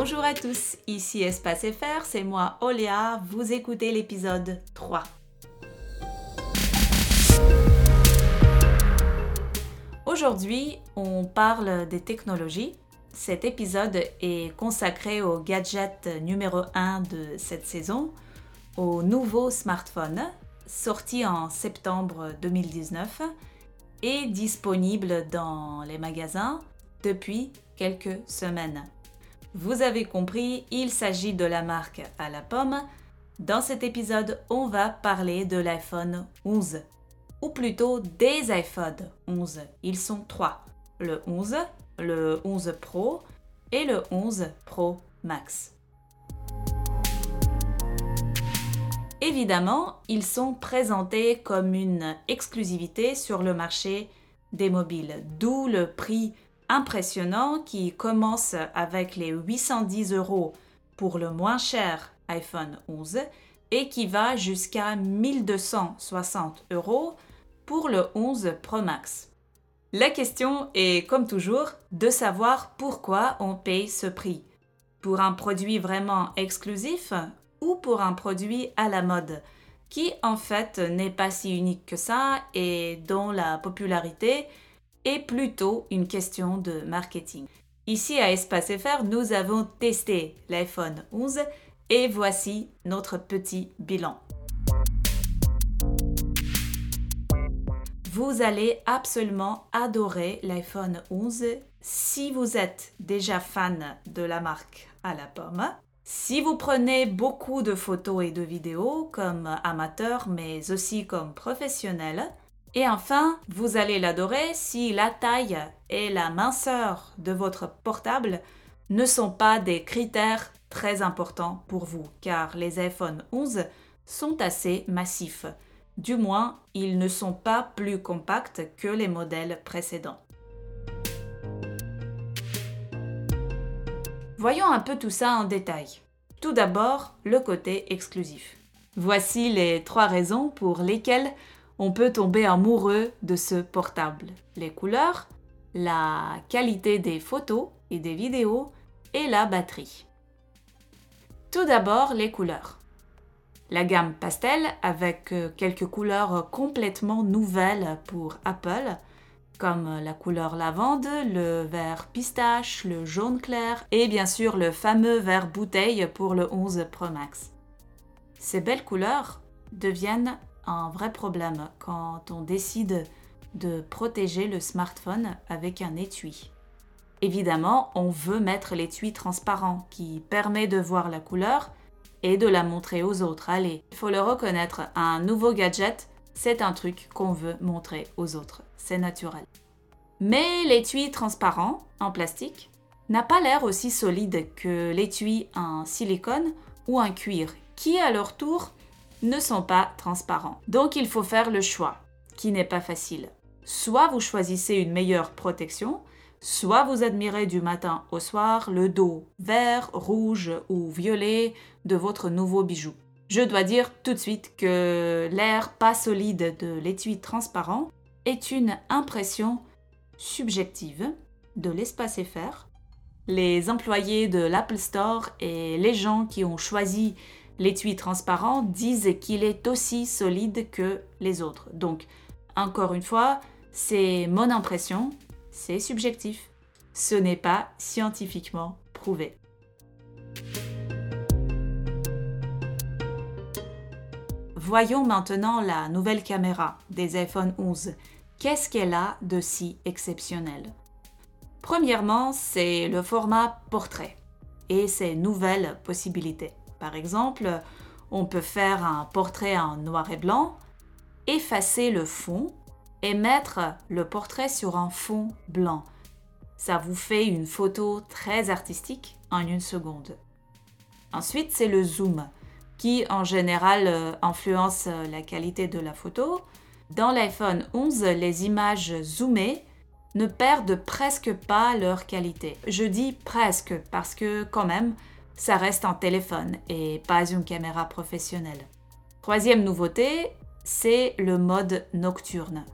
Bonjour à tous, ici Espace FR, c'est moi Oléa, vous écoutez l'épisode 3. Aujourd'hui, on parle des technologies. Cet épisode est consacré au gadget numéro 1 de cette saison, au nouveau smartphone sorti en septembre 2019 et disponible dans les magasins depuis quelques semaines. Vous avez compris, il s'agit de la marque à la pomme. Dans cet épisode, on va parler de l'iPhone 11, ou plutôt des iPhone 11. Ils sont trois, le 11, le 11 Pro et le 11 Pro Max. Évidemment, ils sont présentés comme une exclusivité sur le marché des mobiles, d'où le prix impressionnant qui commence avec les 810 euros pour le moins cher iPhone 11 et qui va jusqu'à 1260 euros pour le 11 Pro Max. La question est, comme toujours, de savoir pourquoi on paye ce prix. Pour un produit vraiment exclusif ou pour un produit à la mode, qui en fait n'est pas si unique que ça et dont la popularité plutôt une question de marketing. Ici à Espace FR, nous avons testé l'iPhone 11 et voici notre petit bilan. Vous allez absolument adorer l'iPhone 11 si vous êtes déjà fan de la marque à la pomme si vous prenez beaucoup de photos et de vidéos comme amateur mais aussi comme professionnel, et enfin, vous allez l'adorer si la taille et la minceur de votre portable ne sont pas des critères très importants pour vous, car les iPhone 11 sont assez massifs. Du moins, ils ne sont pas plus compacts que les modèles précédents. Voyons un peu tout ça en détail. Tout d'abord, le côté exclusif. Voici les trois raisons pour lesquelles on peut tomber amoureux de ce portable. Les couleurs, la qualité des photos et des vidéos et la batterie. Tout d'abord, les couleurs. La gamme pastel avec euh, quelques couleurs complètement nouvelles pour Apple comme la couleur lavande, le vert pistache, le jaune clair et bien sûr le fameux vert bouteille pour le 11 Pro Max. Ces belles couleurs deviennent un vrai problème quand on décide de protéger le smartphone avec un étui. Évidemment, on veut mettre l'étui transparent qui permet de voir la couleur et de la montrer aux autres. Allez, il faut le reconnaître, un nouveau gadget, c'est un truc qu'on veut montrer aux autres c'est naturel. Mais l'étui transparent en plastique n'a pas l'air aussi solide que l'étui en silicone ou en cuir, qui à leur tour ne sont pas transparents. Donc il faut faire le choix, qui n'est pas facile. Soit vous choisissez une meilleure protection, soit vous admirez du matin au soir le dos vert, rouge ou violet de votre nouveau bijou. Je dois dire tout de suite que l'air pas solide de l'étui transparent est une impression subjective de l'espace FR. Les employés de l'Apple Store et les gens qui ont choisi l'étui transparent disent qu'il est aussi solide que les autres. Donc, encore une fois, c'est mon impression, c'est subjectif. Ce n'est pas scientifiquement prouvé. Voyons maintenant la nouvelle caméra des iPhone 11 Qu'est-ce qu'elle a de si exceptionnel? Premièrement, c'est le format portrait et ses nouvelles possibilités. Par exemple, on peut faire un portrait en noir et blanc, effacer le fond et mettre le portrait sur un fond blanc. Ça vous fait une photo très artistique en une seconde. Ensuite, c'est le zoom qui en général euh, influence la qualité de la photo dans l'iPhone 11, les images zoomées ne perdent presque pas leur qualité. Je dis presque parce que quand même, ça reste un téléphone et pas une caméra professionnelle. Troisième nouveauté, c'est le mode nocturne.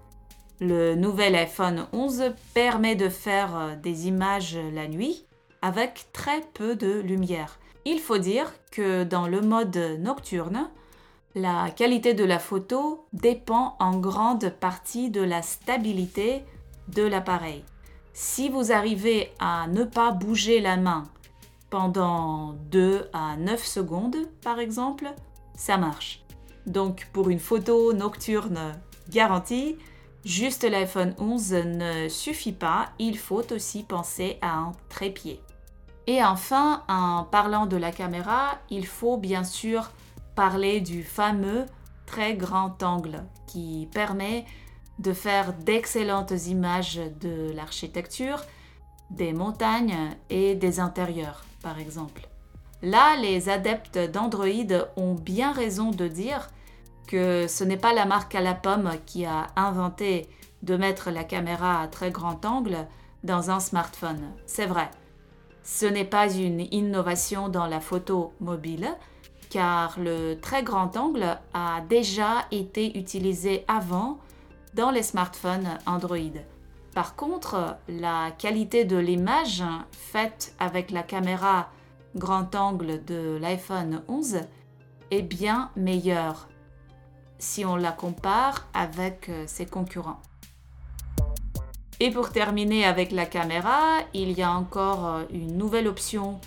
Le nouvel iPhone 11 permet de faire euh, des images la nuit avec très peu de lumière. Il faut dire que dans le mode nocturne, la qualité de la photo dépend en grande partie de la stabilité de l'appareil. Si vous arrivez à ne pas bouger la main pendant 2 à 9 secondes, par exemple, ça marche. Donc pour une photo nocturne garantie, juste l'iPhone 11 ne suffit pas, il faut aussi penser à un trépied. Et enfin, en parlant de la caméra, il faut bien sûr parler du fameux très grand angle qui permet de faire d'excellentes images de l'architecture, des montagnes et des intérieurs, par exemple. Là, les adeptes d'Android ont bien raison de dire que ce n'est pas la marque à la pomme qui a inventé de mettre la caméra à très grand angle dans un smartphone. C'est vrai. Ce n'est pas une innovation dans la photo mobile, car le très grand angle a déjà été utilisé avant dans les smartphones Android. Par contre, la qualité de l'image faite avec la caméra grand angle de l'iPhone 11 est bien meilleure si on la compare avec euh, ses concurrents. Et pour terminer avec la caméra, il y a encore euh, une nouvelle option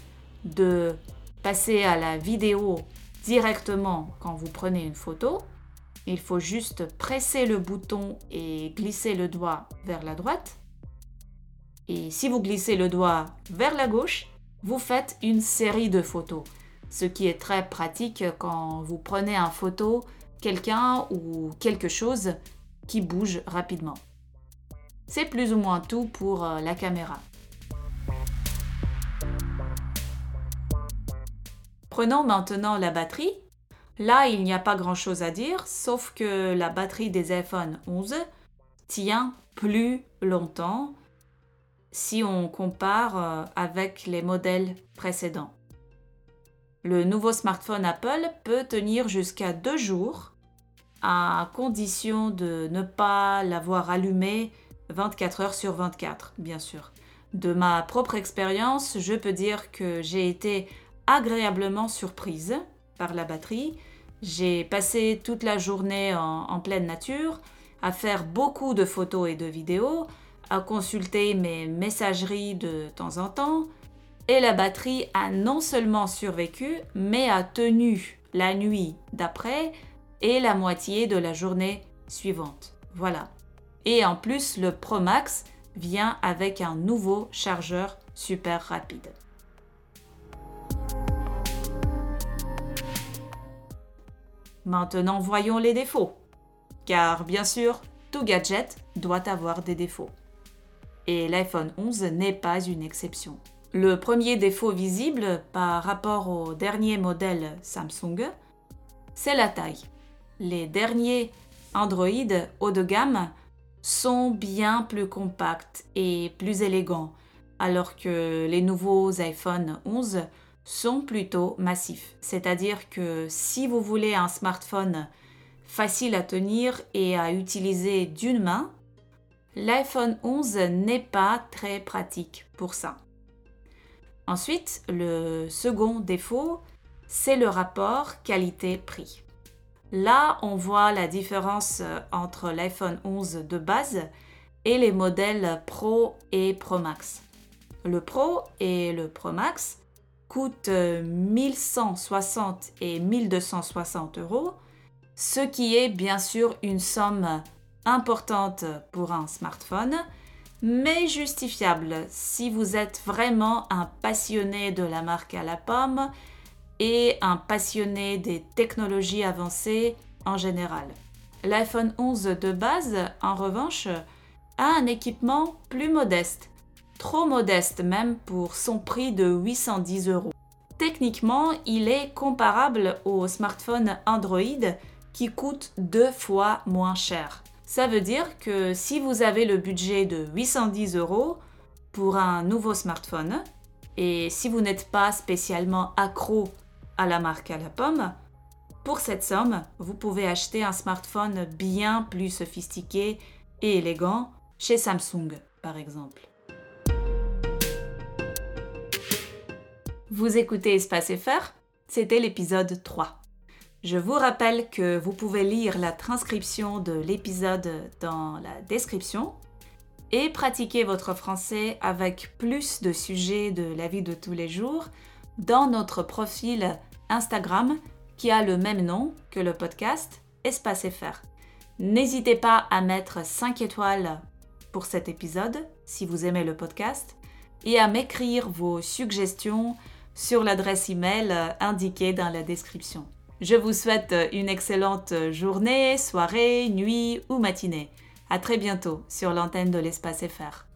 de passer à la vidéo directement quand vous prenez une photo. Il faut juste presser le bouton et glisser le doigt vers la droite. Et si vous glissez le doigt vers la gauche, vous faites une série de photos. Ce qui est très pratique quand vous prenez en photo quelqu'un ou quelque chose qui bouge rapidement. C'est plus ou moins tout pour euh, la caméra. Prenons maintenant la batterie. Là, il n'y a pas grand-chose à dire, sauf que la batterie des iPhone 11 tient plus longtemps si on compare euh, avec les modèles précédents. Le nouveau smartphone Apple peut tenir jusqu'à deux jours à condition de ne pas l'avoir allumé 24 heures sur 24, bien sûr. De ma propre expérience, je peux dire que j'ai été agréablement surprise par la batterie. J'ai passé toute la journée en, pleine nature, à faire beaucoup de photos et de vidéos, à consulter mes messageries de temps en temps, et la batterie a non seulement survécu, mais a tenu la nuit d'après et la moitié de la journée suivante. Voilà. Et en plus, le Pro Max vient avec un nouveau chargeur super rapide. Maintenant, voyons les défauts. Car bien sûr, tout gadget doit avoir des défauts. Et l'iPhone 11 n'est pas une exception. Le premier défaut visible par rapport au dernier modèle Samsung, c'est la taille. Les derniers Android haut de gamme sont bien plus compacts et plus élégants, alors que les nouveaux iPhone 11 sont plutôt massifs. C'est-à-dire que si vous voulez un smartphone facile à tenir et à utiliser d'une main, l'iPhone 11 n'est pas très pratique pour ça. Ensuite, le second défaut, c'est le rapport qualité-prix. Là, on voit la différence entre l'iPhone 11 de base et les modèles Pro et Pro Max. Le Pro et le Pro Max coûtent 1160 et 1260 euros, ce qui est bien sûr une somme importante pour un smartphone, mais justifiable si vous êtes vraiment un passionné de la marque à la pomme et un passionné des technologies avancées en général. L'iPhone 11 de base, en revanche, a un équipement plus modeste, trop modeste même pour son prix de 810 euros. Techniquement, il est comparable au smartphone Android qui coûte deux fois moins cher. Ça veut dire que si vous avez le budget de 810 euros pour un nouveau smartphone, et si vous n'êtes pas spécialement accro à la marque à la pomme. Pour cette somme, vous pouvez acheter un smartphone bien plus sophistiqué et élégant chez Samsung, par exemple. Vous écoutez Espace FR C'était l'épisode 3. Je vous rappelle que vous pouvez lire la transcription de l'épisode dans la description et pratiquer votre français avec plus de sujets de la vie de tous les jours dans notre profil Instagram qui a le même nom que le podcast Espace FR. N'hésitez pas à mettre 5 étoiles pour cet épisode si vous aimez le podcast et à m'écrire vos suggestions sur l'adresse email indiquée dans la description. Je vous souhaite une excellente journée, soirée, nuit ou matinée. À très bientôt sur l'antenne de l'espace FR.